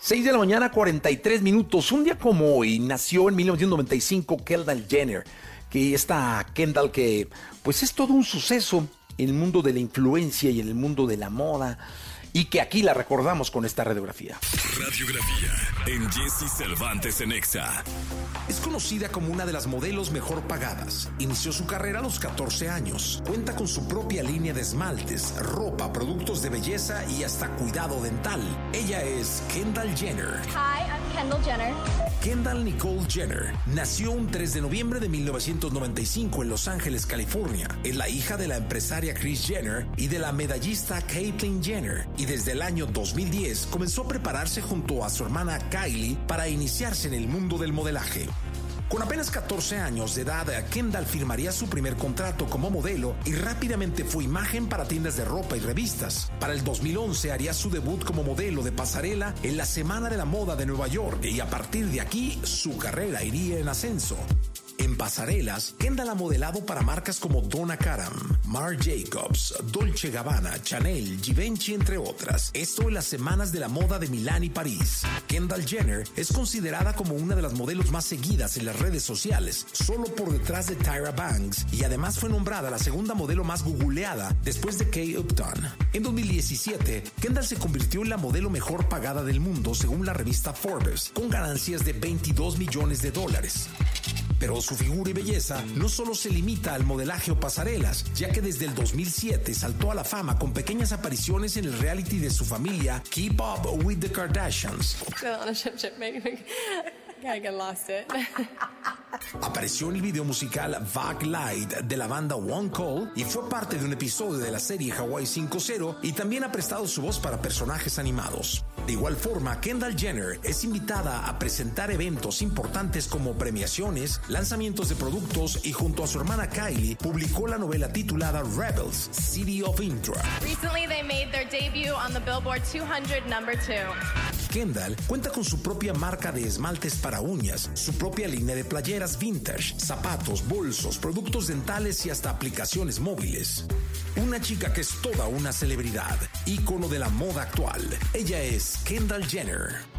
6 de la mañana, 43 minutos. Un día como hoy nació en 1995 Kendall Jenner, que esta Kendall que pues es todo un suceso en el mundo de la influencia y en el mundo de la moda y que aquí la recordamos con esta radiografía. Radiografía en Jesse Cervantes en Exa. Es conocida como una de las modelos mejor pagadas. Inició su carrera a los 14 años. Cuenta con su propia línea de esmaltes, ropa, productos de belleza y hasta cuidado dental. Ella es Kendall Jenner. Hi, I'm Kendall Jenner. Kendall Nicole Jenner nació un 3 de noviembre de 1995 en Los Ángeles, California. Es la hija de la empresaria Kris Jenner y de la medallista Caitlyn Jenner. Y desde el año 2010 comenzó a prepararse junto a su hermana Kylie para iniciarse en el mundo del modelaje. Con apenas 14 años de edad, Kendall firmaría su primer contrato como modelo y rápidamente fue imagen para tiendas de ropa y revistas. Para el 2011 haría su debut como modelo de pasarela en la Semana de la Moda de Nueva York y a partir de aquí su carrera iría en ascenso. En pasarelas, Kendall ha modelado para marcas como Donna Karam, Marc Jacobs, Dolce Gabbana, Chanel, Givenchy, entre otras. Esto en las semanas de la moda de Milán y París. Kendall Jenner es considerada como una de las modelos más seguidas en las redes sociales, solo por detrás de Tyra Banks, y además fue nombrada la segunda modelo más googleada después de Kay Upton. En 2017, Kendall se convirtió en la modelo mejor pagada del mundo según la revista Forbes, con ganancias de 22 millones de dólares. Pero su figura y belleza no solo se limita al modelaje o pasarelas, ya que desde el 2007 saltó a la fama con pequeñas apariciones en el reality de su familia Keep Up with the Kardashians. Apareció en el video musical Vague Light de la banda One Call y fue parte de un episodio de la serie Hawaii 5.0 y también ha prestado su voz para personajes animados. De igual forma, Kendall Jenner es invitada a presentar eventos importantes como premiaciones, lanzamientos de productos y junto a su hermana Kylie publicó la novela titulada Rebels, City of Intra. Recently, they made their debut on the Billboard 200 number two. Kendall cuenta con su propia marca de esmaltes para uñas, su propia línea de playeras vintage, zapatos, bolsos, productos dentales y hasta aplicaciones móviles. Una chica que es toda una celebridad, ícono de la moda actual. Ella es Kendall Jenner.